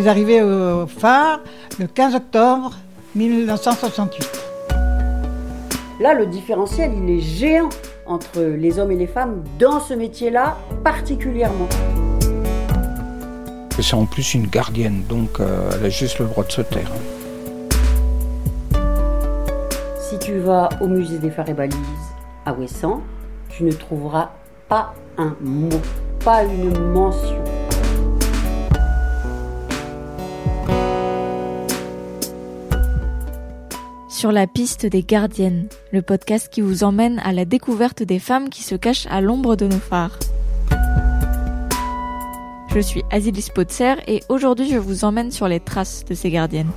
suis arrivée au phare le 15 octobre 1968. Là, le différentiel, il est géant entre les hommes et les femmes dans ce métier-là particulièrement. C'est en plus une gardienne, donc euh, elle a juste le droit de se taire. Si tu vas au musée des phares et balises à Ouessant, tu ne trouveras pas un mot, pas une mention. Sur la piste des gardiennes, le podcast qui vous emmène à la découverte des femmes qui se cachent à l'ombre de nos phares. Je suis Azilis Spotzer et aujourd'hui je vous emmène sur les traces de ces gardiennes.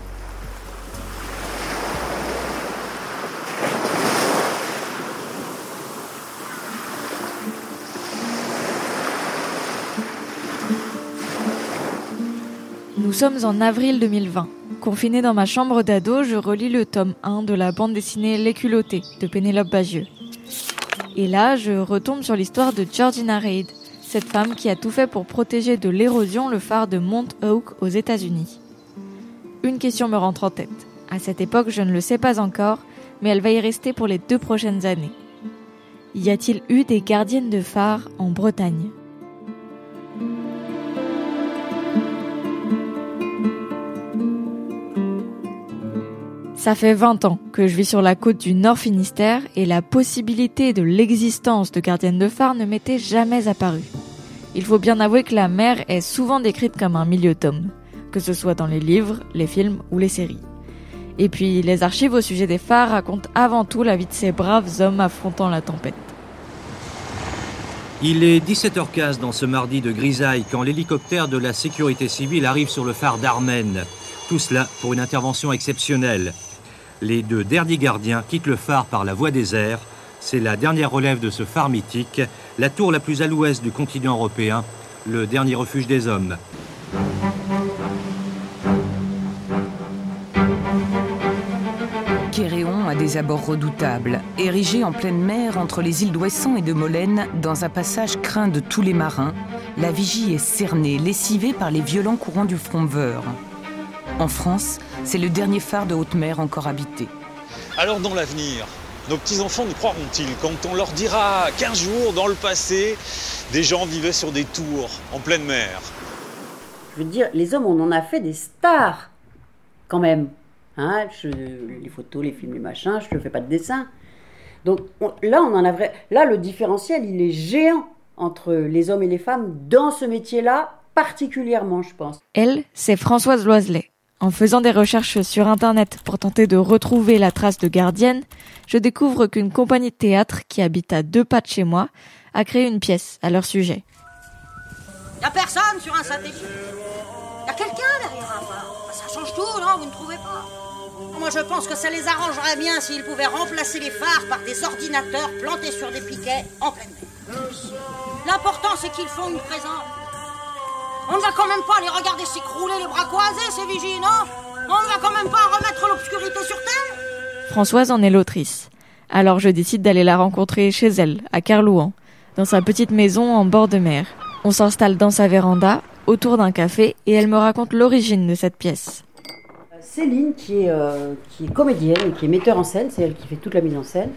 Nous sommes en avril 2020. Confiné dans ma chambre d'ado, je relis le tome 1 de la bande dessinée Les culottés de Pénélope Bagieux. Et là, je retombe sur l'histoire de Georgina Reid, cette femme qui a tout fait pour protéger de l'érosion le phare de Mount Oak aux États-Unis. Une question me rentre en tête. À cette époque, je ne le sais pas encore, mais elle va y rester pour les deux prochaines années. Y a-t-il eu des gardiennes de phare en Bretagne? Ça fait 20 ans que je vis sur la côte du Nord Finistère et la possibilité de l'existence de gardiennes de phare ne m'était jamais apparue. Il faut bien avouer que la mer est souvent décrite comme un milieu tome, que ce soit dans les livres, les films ou les séries. Et puis, les archives au sujet des phares racontent avant tout la vie de ces braves hommes affrontant la tempête. Il est 17h15 dans ce mardi de grisaille quand l'hélicoptère de la sécurité civile arrive sur le phare d'Armen. Tout cela pour une intervention exceptionnelle. Les deux derniers gardiens quittent le phare par la voie des airs. C'est la dernière relève de ce phare mythique, la tour la plus à l'ouest du continent européen, le dernier refuge des hommes. Quéréon a des abords redoutables, érigé en pleine mer entre les îles d'Ouessant et de Molène, dans un passage craint de tous les marins, la vigie est cernée, lessivée par les violents courants du Fromveur. En France, c'est le dernier phare de haute mer encore habité. Alors dans l'avenir, nos petits-enfants nous croiront-ils quand on leur dira qu'un jour, dans le passé, des gens vivaient sur des tours en pleine mer? Je veux dire, les hommes, on en a fait des stars, quand même. Hein, je- les photos, les films, les machins, je ne fais pas de dessin. Donc on- là, on en a vrai. Là, le différentiel, il est géant entre les hommes et les femmes dans ce métier-là, particulièrement, je pense. Elle, c'est Françoise Loiselet. En faisant des recherches sur Internet pour tenter de retrouver la trace de gardienne, je découvre qu'une compagnie de théâtre qui habite à deux pas de chez moi a créé une pièce à leur sujet. Y a personne sur un satellite. Y a quelqu'un derrière un phare. Ça change tout, non Vous ne trouvez pas Moi, je pense que ça les arrangerait bien s'ils pouvaient remplacer les phares par des ordinateurs plantés sur des piquets en pleine mer. L'important, c'est qu'ils font une présence. On ne va quand même pas les regarder s'écrouler les bras croisés, ces vigies, non On ne va quand même pas remettre l'obscurité sur terre Françoise en est l'autrice. Alors je décide d'aller la rencontrer chez elle, à Kerlouan, dans sa petite maison en bord de mer. On s'installe dans sa véranda, autour d'un café, et elle me raconte l'origine de cette pièce. Céline, qui est, euh, qui est comédienne et qui est metteur en scène, c'est elle qui fait toute la mise en scène,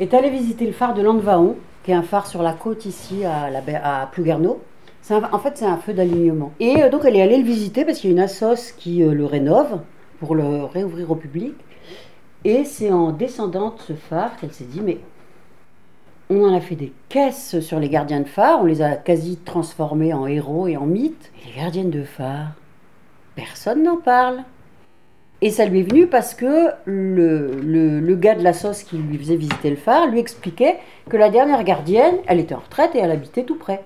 est allée visiter le phare de Landvaon, qui est un phare sur la côte ici à, la, baie- à Plouguerneau. En fait, c'est un feu d'alignement. Et euh, donc, elle est allée le visiter parce qu'il y a une assoce qui euh, le rénove pour le réouvrir au public. Et c'est en descendant de ce phare qu'elle s'est dit, mais on en a fait des caisses sur les gardiens de phare, on les a quasi transformés en héros et en mythes. Et les gardiennes de phare, personne n'en parle. Et ça lui est venu parce que le gars de la sauce qui lui faisait visiter le phare lui expliquait que la dernière gardienne, elle était en retraite et elle habitait tout près.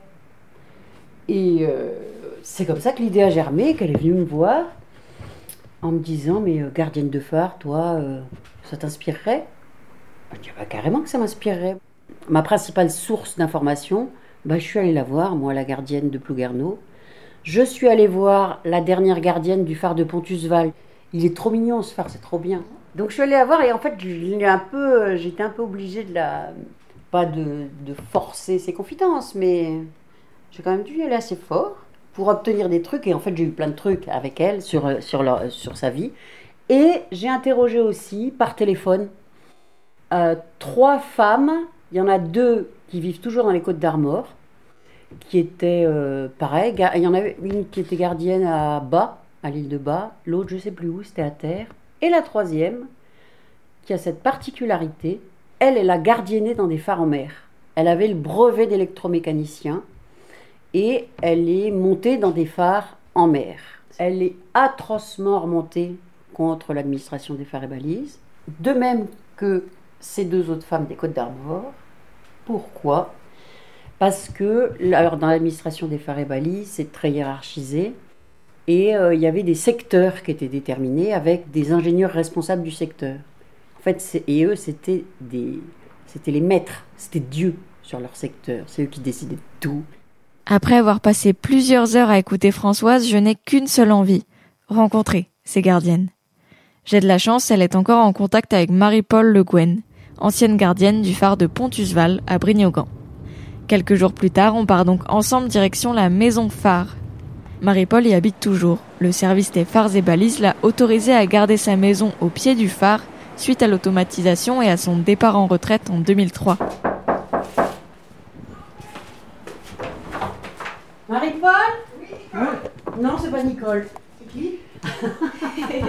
Et euh, c'est comme ça que l'idée a germé, qu'elle est venue me voir en me disant Mais euh, gardienne de phare, toi, euh, ça t'inspirerait? Je dis bah, Carrément que ça m'inspirerait. Ma principale source d'information, bah, je suis allée la voir, moi, la gardienne de Plouguerneau. Je suis allée voir la dernière gardienne du phare de Pontusval. Il est trop mignon ce phare, c'est trop bien. Donc je suis allée la voir et en fait, je l'ai un peu, j'étais un peu obligée de la, pas de, de forcer ses confidences, mais j'ai quand même dû y aller assez fort pour obtenir des trucs. Et en fait, j'ai eu plein de trucs avec elle sur, euh, sur, leur- sur sa vie. Et j'ai interrogé aussi par téléphone euh, trois femmes. Il y en a deux qui vivent toujours dans les Côtes d'Armor, qui étaient euh, pareil. Il y en avait une qui était gardienne à Bas, à l'île de Bas. L'autre, je sais plus où, c'était à terre. Et la troisième, qui a cette particularité, elle, elle a gardienné dans des phares en mer. Elle avait le brevet d'électromécanicien et elle est montée dans des phares en mer. Elle est atrocement remontée contre l'administration des phares et balises, de même que ces deux autres femmes des Côtes d'Armor. Pourquoi? Parce que alors, dans l'administration des phares et balises, c'est très hiérarchisé. Et euh, il y avait des secteurs qui étaient déterminés avec des ingénieurs responsables du secteur. En fait, et eux, c'était c'était les maîtres, c'était Dieu sur leur secteur. C'est eux qui décidaient de tout. Après avoir passé plusieurs heures à écouter Françoise, je n'ai qu'une seule envie, rencontrer ces gardiennes. J'ai de la chance, elle est encore en contact avec Marie-Paul Le Guen, ancienne gardienne du phare de Pontusval à Brignogan. Quelques jours plus tard, on part donc ensemble direction la maison phare. Marie-Paul y habite toujours. Le service des phares et balises l'a autorisée à garder sa maison au pied du phare suite à l'automatisation et à son départ en retraite en 2003. Marie-Paul Oui, Non, c'est pas Nicole. C'est qui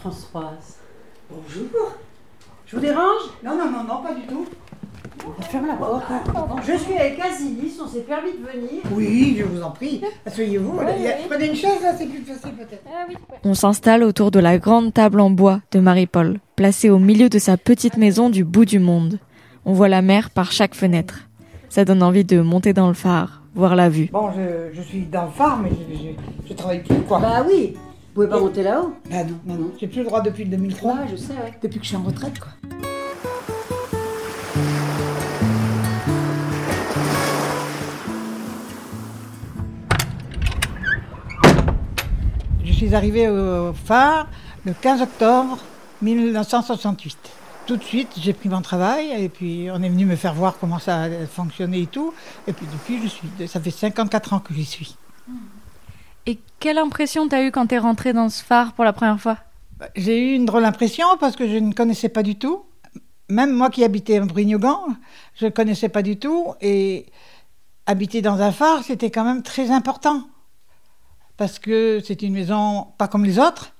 Françoise. Bonjour. Je vous dérange? Non, non, non, non, pas du tout. Ferme la porte. Je suis avec Asilis, on s'est permis de venir. Oui, je vous en prie. Asseyez-vous. Il y a- Prenez une chaise, là, c'est plus facile peut-être. On s'installe autour de la grande table en bois de Marie-Paul, placée au milieu de sa petite maison du bout du monde. On voit la mer par chaque fenêtre. Ça donne envie de monter dans le phare, voir la vue. Bon, je, je suis dans le phare, mais je, je, je travaille plus, quoi. Bah oui. Vous pouvez pas monter là-haut Ah non, non, non. J'ai plus le droit depuis le 2003. Ouais, je sais, ouais. Depuis que je suis en retraite, quoi. Je suis arrivée au phare le 15 octobre 1968. Tout de suite, j'ai pris mon travail et puis on est venu me faire voir comment ça fonctionnait et tout. Et puis depuis, je suis, ça fait 54 ans que j'y suis. Et quelle impression t'as eu quand t'es rentré dans ce phare pour la première fois? J'ai eu une drôle impression parce que je ne connaissais pas du tout. Même moi qui habitais à Brignogan, je ne connaissais pas du tout. Et habiter dans un phare, c'était quand même très important. Parce que c'était une maison pas comme les autres.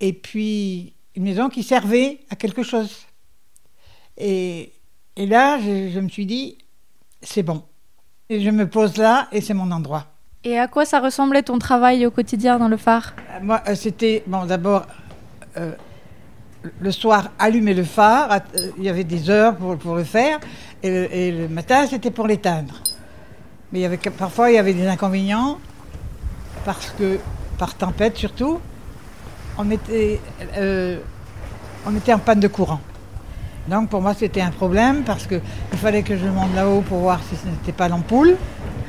Et puis, une maison qui servait à quelque chose. Et, et là, je, je me suis dit, c'est bon. Et je me pose là et c'est mon endroit. Et à quoi ça ressemblait ton travail au quotidien dans le phare? Euh, Moi, euh, c'était, bon, d'abord, euh, le soir, allumer le phare. Il y avait des heures pour, pour le faire. Et le, et le matin, c'était pour l'éteindre. Mais il y avait, que- parfois, il y avait des inconvénients. Parce que, par tempête surtout, on était, euh, on était en panne de courant. Donc, pour moi, c'était un problème parce qu'il fallait que je monte là-haut pour voir si ce n'était pas l'ampoule.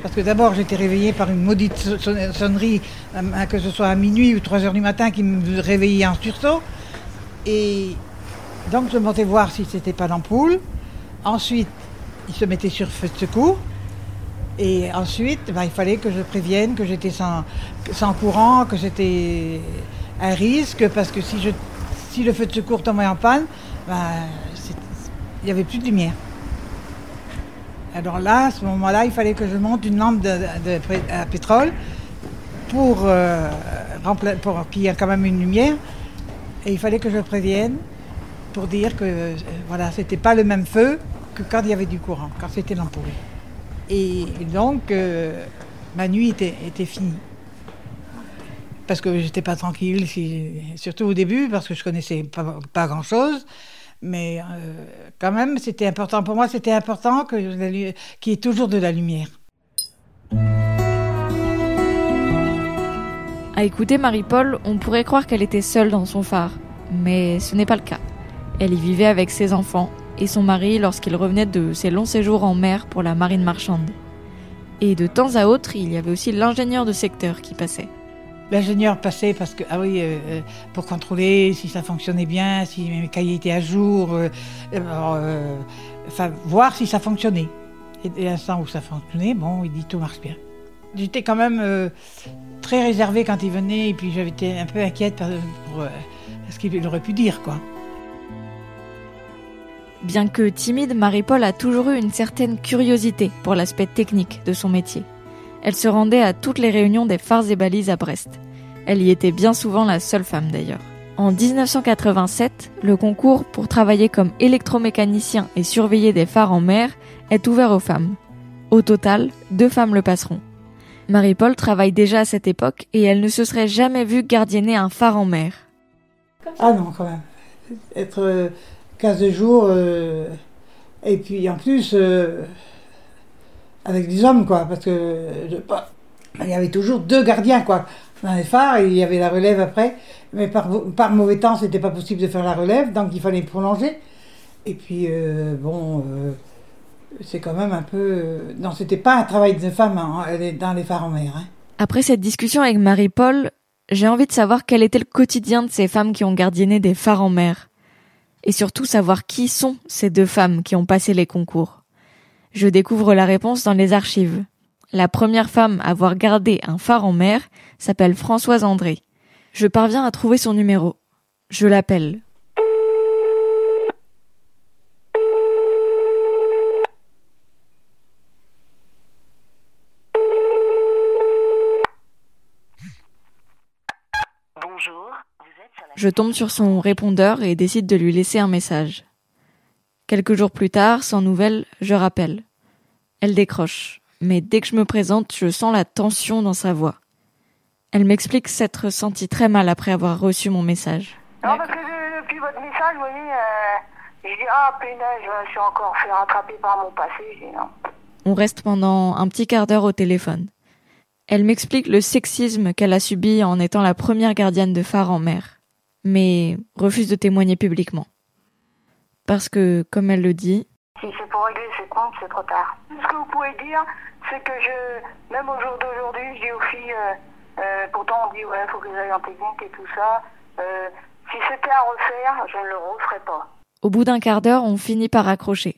Parce que d'abord, j'étais réveillée par une maudite so- son- sonnerie, euh, que ce soit à minuit ou 3 heures du matin, qui me réveillait en sursaut. Et donc, je montais voir si c'était pas l'ampoule. Ensuite, il se mettait sur feu de secours. Et ensuite, ben, il fallait que je prévienne que j'étais sans courant, que j'étais à risque, parce que si, je, si le feu de secours tombait en panne, ben, il n'y avait plus de lumière. Alors là, à ce moment-là, il fallait que je monte une lampe à pétrole pour, euh, pour qu'il y ait quand même une lumière. Et il fallait que je prévienne pour dire que euh, voilà, pas le même feu que quand il y avait du courant, quand c'était l'ampoule. Et donc, euh, ma nuit était finie. Parce que j'étais pas tranquille, surtout au début, parce que je connaissais pas, grand-chose. Mais euh, quand même, c'était important. Pour moi, c'était important qu'il y ait toujours de la lumière. À écouter Marie-Paul, on pourrait croire qu'elle était seule dans son phare, mais ce n'est pas le cas. Elle y vivait avec ses enfants et son mari lorsqu'il revenait de ses longs séjours en mer pour la marine marchande. Et de temps à autre, il y avait aussi l'ingénieur de secteur qui passait. L'ingénieur passait parce que, ah oui, euh, euh, pour contrôler si ça fonctionnait bien, si mes cahiers étaient à jour, euh, voir si ça fonctionnait. Et, et l'instant où ça fonctionnait, bon, il dit tout marche bien. j'étais quand même très réservée quand il venait et puis j'avais été un peu inquiète pour, ce qu'il aurait pu dire, quoi. Bien que timide, Marie-Paul a toujours eu une certaine curiosité pour l'aspect technique de son métier. Elle se rendait à toutes les réunions des phares et balises à Brest. Elle y était bien souvent la seule femme d'ailleurs. En 1987, le concours pour travailler comme électromécanicien et surveiller des phares en mer est ouvert aux femmes. Au total, deux femmes le passeront. Marie-Paul travaille déjà à cette époque et elle ne se serait jamais vue gardienner un phare en mer. Ah non, quand même. Être 15 jours, euh, et puis en plus, euh, avec des hommes, quoi, parce que il y avait toujours deux gardiens, quoi. Dans les phares, il y avait la relève après, mais par, mauvais temps, c'était pas possible de faire la relève, donc il fallait prolonger. Et puis, euh, bon, c'est quand même un peu. Non, c'était pas un travail de femme hein, dans les phares en mer. Hein. Après cette discussion avec Marie-Paul, j'ai envie de savoir quel était le quotidien de ces femmes qui ont gardienné des phares en mer et surtout savoir qui sont ces deux femmes qui ont passé les concours. Je découvre la réponse dans les archives. La première femme à avoir gardé un phare en mer s'appelle Françoise André. Je parviens à trouver son numéro. Je l'appelle. Je tombe sur son répondeur et décide de lui laisser un message. Quelques jours plus tard, sans nouvelles, je rappelle. Elle décroche, mais dès que je me présente, je sens la tension dans sa voix. Elle m'explique s'être sentie très mal après avoir reçu mon message. Non, parce que depuis votre message, vous voyez, euh, je dis Ah, punaise, je suis encore fait rattraper par mon passé. non. On reste pendant un petit quart d'heure au téléphone. Elle m'explique le sexisme qu'elle a subi en étant la première gardienne de phare en mer mais refuse de témoigner publiquement. Parce que, comme elle le dit, si c'est pour régler ses comptes, c'est trop tard. Ce que vous pouvez dire, c'est que je, même au jour d'aujourd'hui, je dis aux filles, euh, euh, pourtant on dit, ouais, il faut qu'ils aillent en technique et tout ça. Euh, si c'était à refaire, je ne le referais pas. Au bout d'un quart d'heure, on finit par accrocher.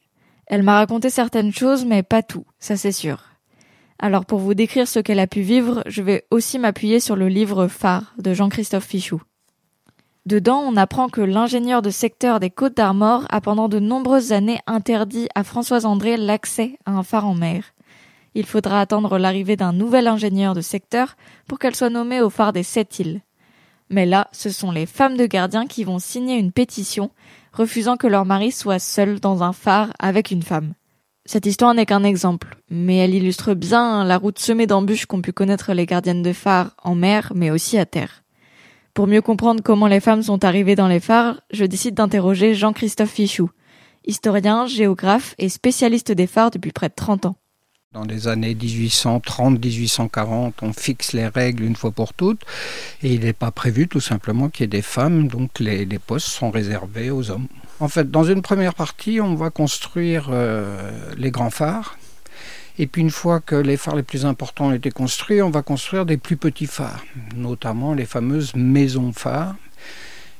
Elle m'a raconté certaines choses, mais pas tout, ça c'est sûr. Alors pour vous décrire ce qu'elle a pu vivre, je vais aussi m'appuyer sur le livre Phare de Jean-Christophe Fichou. Dedans, on apprend que l'ingénieur de secteur des Côtes d'Armor a pendant de nombreuses années interdit à Françoise André l'accès à un phare en mer. Il faudra attendre l'arrivée d'un nouvel ingénieur de secteur pour qu'elle soit nommée au phare des Sept îles. Mais là, ce sont les femmes de gardiens qui vont signer une pétition refusant que leur mari soit seul dans un phare avec une femme. Cette histoire n'est qu'un exemple, mais elle illustre bien la route semée d'embûches qu'ont pu connaître les gardiennes de phare en mer, mais aussi à terre. Pour mieux comprendre comment les femmes sont arrivées dans les phares, je décide d'interroger Jean-Christophe Fichou, historien, géographe et spécialiste des phares depuis près de 30 ans. Dans les années 1830-1840, on fixe les règles une fois pour toutes et il n'est pas prévu tout simplement qu'il y ait des femmes, donc les, postes sont réservés aux hommes. En fait, dans une première partie, on va construire euh, les grands phares et puis une fois que les phares les plus importants ont été construits, on va construire des plus petits phares, notamment les fameuses maisons phares.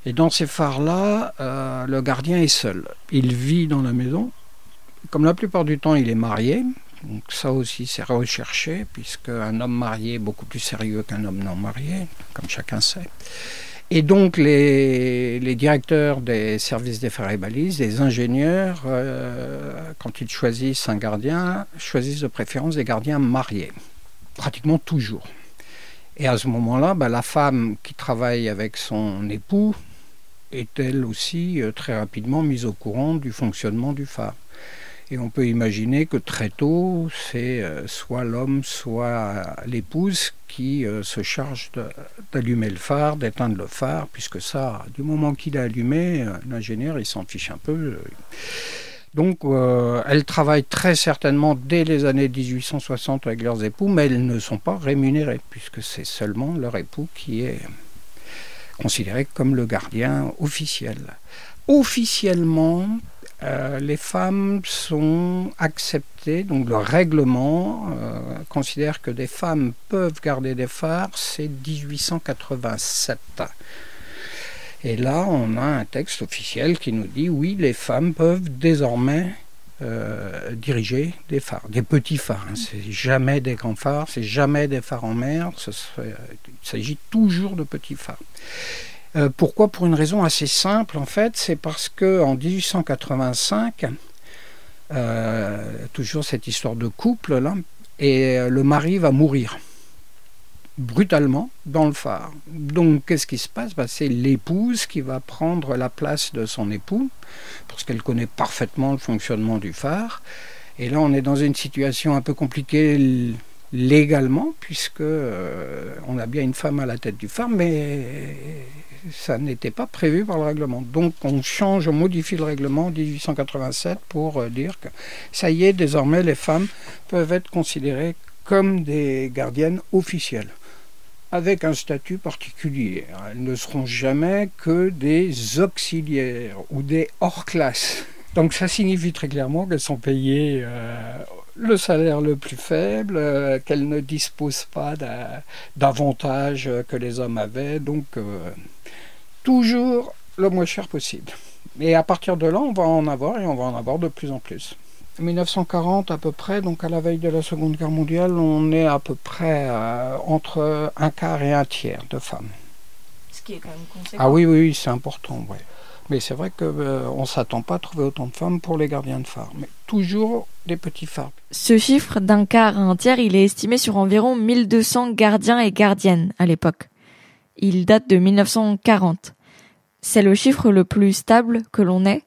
Et dans ces phares-là, euh, le gardien est seul. Il vit dans la maison. Comme la plupart du temps, il est marié. Donc ça aussi, c'est recherché, puisque un homme marié est beaucoup plus sérieux qu'un homme non marié, comme chacun sait. Et donc les, directeurs des services des et balises, les ingénieurs, euh, quand ils choisissent un gardien, choisissent de préférence des gardiens mariés, pratiquement toujours. Et à ce moment-là, bah, la femme qui travaille avec son époux est elle aussi euh, très rapidement mise au courant du fonctionnement du phare. Et on peut imaginer que très tôt, c'est euh, soit l'homme, soit l'épouse qui euh, se charge d'allumer le phare, d'éteindre le phare, puisque ça, du moment qu'il est allumé, euh, l'ingénieur, il s'en fiche un peu. Donc, elles travaillent très certainement dès les années 1860 avec leurs époux, mais elles ne sont pas rémunérées, puisque c'est seulement leur époux qui est considéré comme le gardien officiel. Officiellement, euh, les femmes sont acceptées, donc le règlement euh, considère que des femmes peuvent garder des phares, c'est 1887. Et là, on a un texte officiel qui nous dit oui, les femmes peuvent désormais euh, diriger des phares, des petits phares. Hein. C'est jamais des grands phares, c'est jamais des phares en mer. Il s'agit toujours de petits phares. Euh, pourquoi Pour une raison assez simple, en fait, c'est parce que en 1885, euh, toujours cette histoire de couple là, et euh, le mari va mourir brutalement dans le phare. Donc qu'est-ce qui se passe? Ben, C'est l'épouse qui va prendre la place de son époux, parce qu'elle connaît parfaitement le fonctionnement du phare. Et là, on est dans une situation un peu compliquée légalement, puisque on a bien une femme à la tête du phare, mais ça n'était pas prévu par le règlement. Donc on change, on modifie le règlement en 1887 pour euh, dire que ça y est, désormais les femmes peuvent être considérées comme des gardiennes officielles avec un statut particulier. Elles ne seront jamais que des auxiliaires ou des hors-classe. Donc ça signifie très clairement qu'elles sont payées euh, le salaire le plus faible, euh, qu'elles ne disposent pas d'a- d'avantages que les hommes avaient, donc euh, toujours le moins cher possible. Et à partir de là, on va en avoir et on va en avoir de plus en plus. 1940 à peu près, donc à la veille de la Seconde Guerre mondiale, on est à peu près euh, entre un quart et un tiers de femmes. Ce qui est quand même conséquent. Ah oui, oui, oui, c'est important, ouais. Mais c'est vrai qu'on ne s'attend pas à trouver autant de femmes pour les gardiens de phare. Mais toujours des petits phares. Ce chiffre d'un quart à un tiers, il est estimé sur environ 1200 gardiens et gardiennes à l'époque. Il date de 1940. C'est le chiffre le plus stable que l'on ait,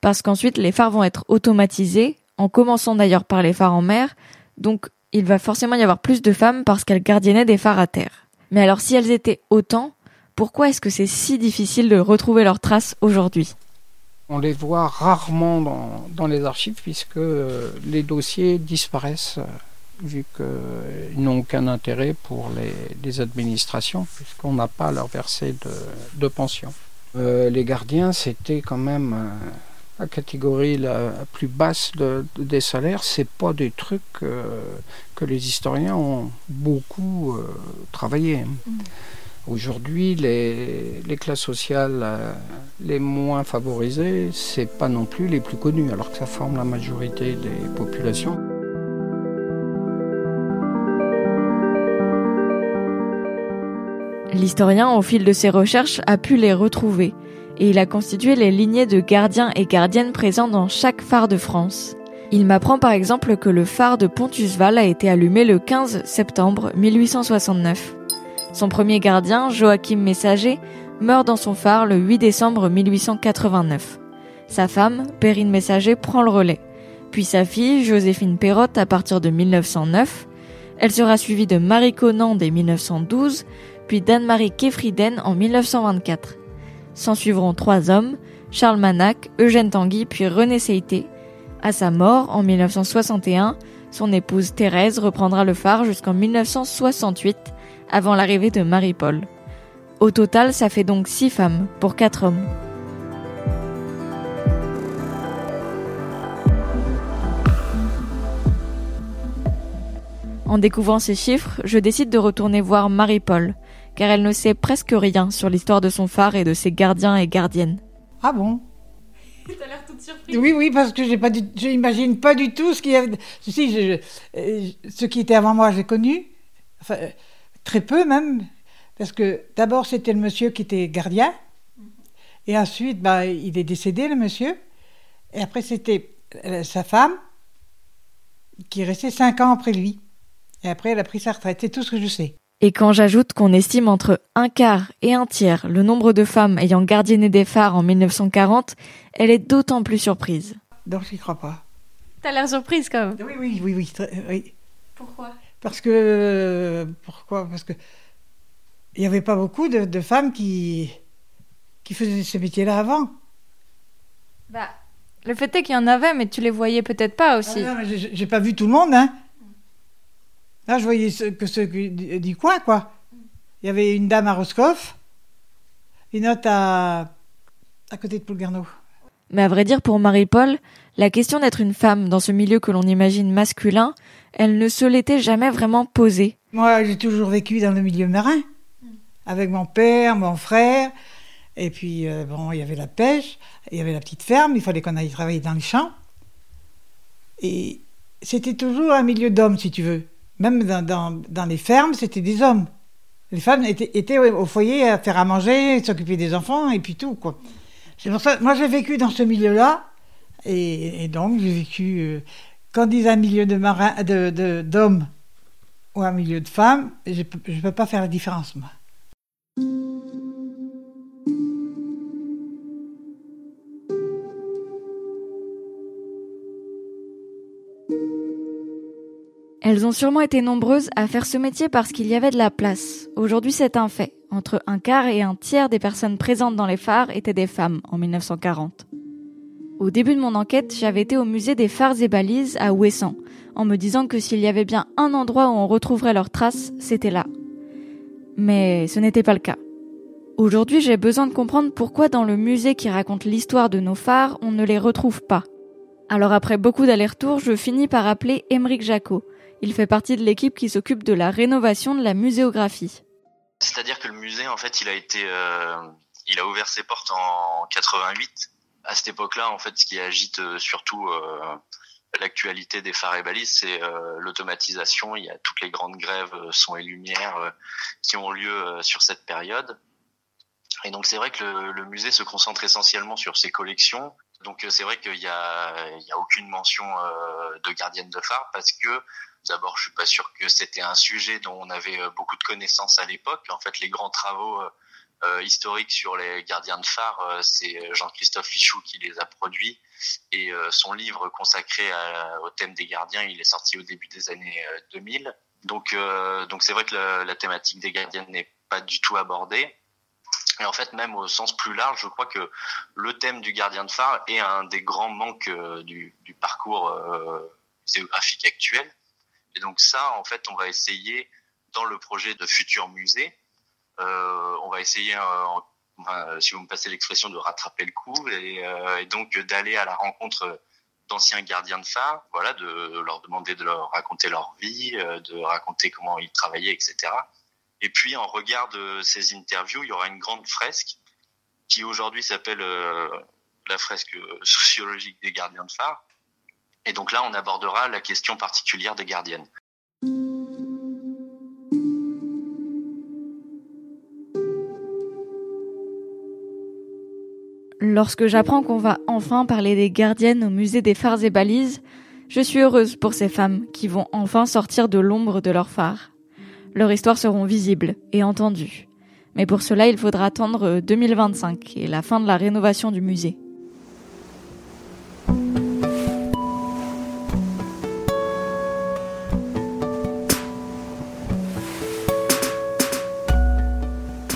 parce qu'ensuite les phares vont être automatisés, en commençant d'ailleurs par les phares en mer, donc il va forcément y avoir plus de femmes parce qu'elles gardiennaient des phares à terre. Mais alors si elles étaient autant, pourquoi est-ce que c'est si difficile de retrouver leurs traces aujourd'hui? On les voit rarement dans, dans les archives puisque euh, les dossiers disparaissent euh, vu qu'ils n'ont aucun intérêt pour les, les administrations puisqu'on n'a pas à leur verser de, de pension. Euh, les gardiens, c'était quand même la catégorie la plus basse de- de- des salaires. C'est pas des trucs euh, que les historiens ont beaucoup euh, travaillé. Aujourd'hui, les, classes sociales euh, les moins favorisées, c'est pas non plus les plus connues, alors que ça forme la majorité des populations. L'historien, au fil de ses recherches, a pu les retrouver, et il a constitué les lignées de gardiens et gardiennes présents dans chaque phare de France. Il m'apprend par exemple que le phare de Pontusval a été allumé le 15 septembre 1869. Son premier gardien, Joachim Messager, meurt dans son phare le 8 décembre 1889. Sa femme, Perrine Messager, prend le relais. Puis sa fille, Joséphine Perrotte, à partir de 1909. Elle sera suivie de Marie Conan dès 1912, puis d'Anne-Marie Kefriden en 1924. S'en suivront trois hommes, Charles Manac, Eugène Tanguy, puis René Seité. À sa mort, en 1961, son épouse Thérèse reprendra le phare jusqu'en 1968, avant l'arrivée de Marie-Paul. Au total, ça fait donc six femmes pour quatre hommes. En découvrant ces chiffres, je décide de retourner voir Marie-Paul, car elle ne sait presque rien sur l'histoire de son phare et de ses gardiens et gardiennes. Ah bon? T'as l'air toute surprise. Oui, oui, parce que j'ai pas, du- je n'imagine pas du tout ce qu'il y avait. Si, je, je- euh, ceux qui étaient avant moi, j'ai connu, enfin, euh, très peu même, parce que d'abord c'était le monsieur qui était gardien, et ensuite, bah, il est décédé le monsieur, et après c'était euh, sa femme qui est restée cinq ans après lui, et après elle a pris sa retraite. C'est tout ce que je sais. Et quand j'ajoute qu'on estime entre un quart et un tiers le nombre de femmes ayant gardienné des phares en 1940, elle est d'autant plus surprise. Donc j'y crois pas. T'as l'air surprise quand même. Oui, oui, oui, oui. Pourquoi? Parce que. Pourquoi? Parce que. Il n'y avait pas beaucoup de, de femmes qui, qui faisaient ce métier-là avant. Bah, le fait est qu'il y en avait, mais tu les voyais peut-être pas aussi. Ah non, mais j'ai pas vu tout le monde, hein. Là, je voyais ceux- que ceux qui- du, du coin, quoi. Il y avait une dame à Roscoff, une autre à, à côté de Poulgarneau. Mais à vrai dire, pour Marie-Paul, la question d'être une femme dans ce milieu que l'on imagine masculin, elle ne se l'était jamais vraiment posée. Moi, j'ai toujours vécu dans le milieu marin, avec mon père, mon frère. Et puis, euh, bon, il y avait la pêche, il y avait la petite ferme, il fallait qu'on aille travailler dans le champ. Et c'était toujours un milieu d'hommes, si tu veux. Même dans, les fermes, c'était des hommes. Les femmes étaient, au foyer à faire à manger, s'occuper des enfants et puis tout, quoi. C'est pour ça, moi j'ai vécu dans ce milieu-là, et, donc j'ai vécu. Euh, quand ils un milieu de marins, de, d'hommes ou un milieu de femmes, je ne peux pas faire la différence, moi. Elles ont sûrement été nombreuses à faire ce métier parce qu'il y avait de la place. Aujourd'hui, c'est un fait. Entre un quart et un tiers des personnes présentes dans les phares étaient des femmes en 1940. Au début de mon enquête, j'avais été au musée des phares et balises à Ouessant, en me disant que s'il y avait bien un endroit où on retrouverait leurs traces, c'était là. Mais ce n'était pas le cas. Aujourd'hui, j'ai besoin de comprendre pourquoi dans le musée qui raconte l'histoire de nos phares, on ne les retrouve pas. Alors après beaucoup d'allers-retours, je finis par appeler Émeric Jacot, il fait partie de l'équipe qui s'occupe de la rénovation de la muséographie. C'est-à-dire que le musée, en fait, il a été, euh, il a ouvert ses portes en 88. À cette époque-là, en fait, ce qui agite euh, surtout euh, l'actualité des phares et balises, c'est l'automatisation. Il y a toutes les grandes grèves son et lumière qui ont lieu sur cette période. Et donc c'est vrai que le, le, musée se concentre essentiellement sur ses collections. Donc c'est vrai qu'il y a, y a aucune mention de gardienne de phare parce que D'abord, je suis pas sûr que c'était un sujet dont on avait euh, beaucoup de connaissances à l'époque. En fait, les grands travaux euh, euh, historiques sur les gardiens de phare, c'est Jean-Christophe Fichou qui les a produits. Et son livre consacré au thème des gardiens, il est sorti au début des années 2000. Donc, donc c'est vrai que la, thématique des gardiens n'est pas du tout abordée. Et en fait, même au sens plus large, je crois que le thème du gardien de phare est un des grands manques du, parcours muséographique actuel. Et donc ça, en fait, on va essayer dans le projet de futur musée, euh, on va essayer, euh, si vous me passez l'expression, de rattraper le coup et, euh, et donc d'aller à la rencontre d'anciens gardiens de phare, voilà, de leur demander de leur raconter leur vie, euh, de raconter comment ils travaillaient, etc. Et puis en regard de ces interviews, il y aura une grande fresque qui aujourd'hui s'appelle euh, la fresque sociologique des gardiens de phare, et donc là, on abordera la question particulière des gardiennes. Lorsque j'apprends qu'on va enfin parler des gardiennes au musée des phares et balises, je suis heureuse pour ces femmes qui vont enfin sortir de l'ombre de leurs phares. Leurs histoires seront visibles et entendues. Mais pour cela, il faudra attendre 2025 et la fin de la rénovation du musée.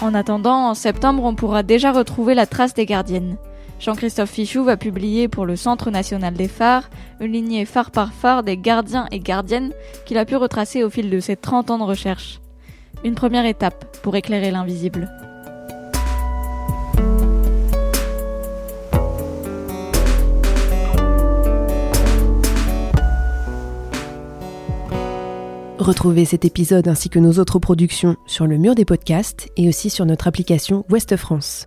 En attendant, en septembre, on pourra déjà retrouver la trace des gardiennes. Jean-Christophe Fichou va publier pour le Centre national des phares une lignée phare par phare des gardiens et gardiennes qu'il a pu retracer au fil de ses 30 ans de recherche. Une première étape pour éclairer l'invisible. Retrouvez cet épisode ainsi que nos autres productions sur le mur des podcasts et aussi sur notre application Ouest France.